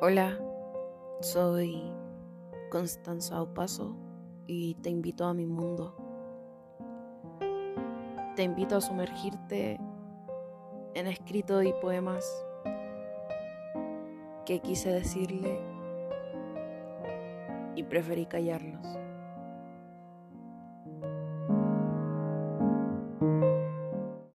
Hola, soy Constanza Opaso y te invito a mi mundo. Te invito a sumergirte en escrito y poemas que quise decirle y preferí callarlos.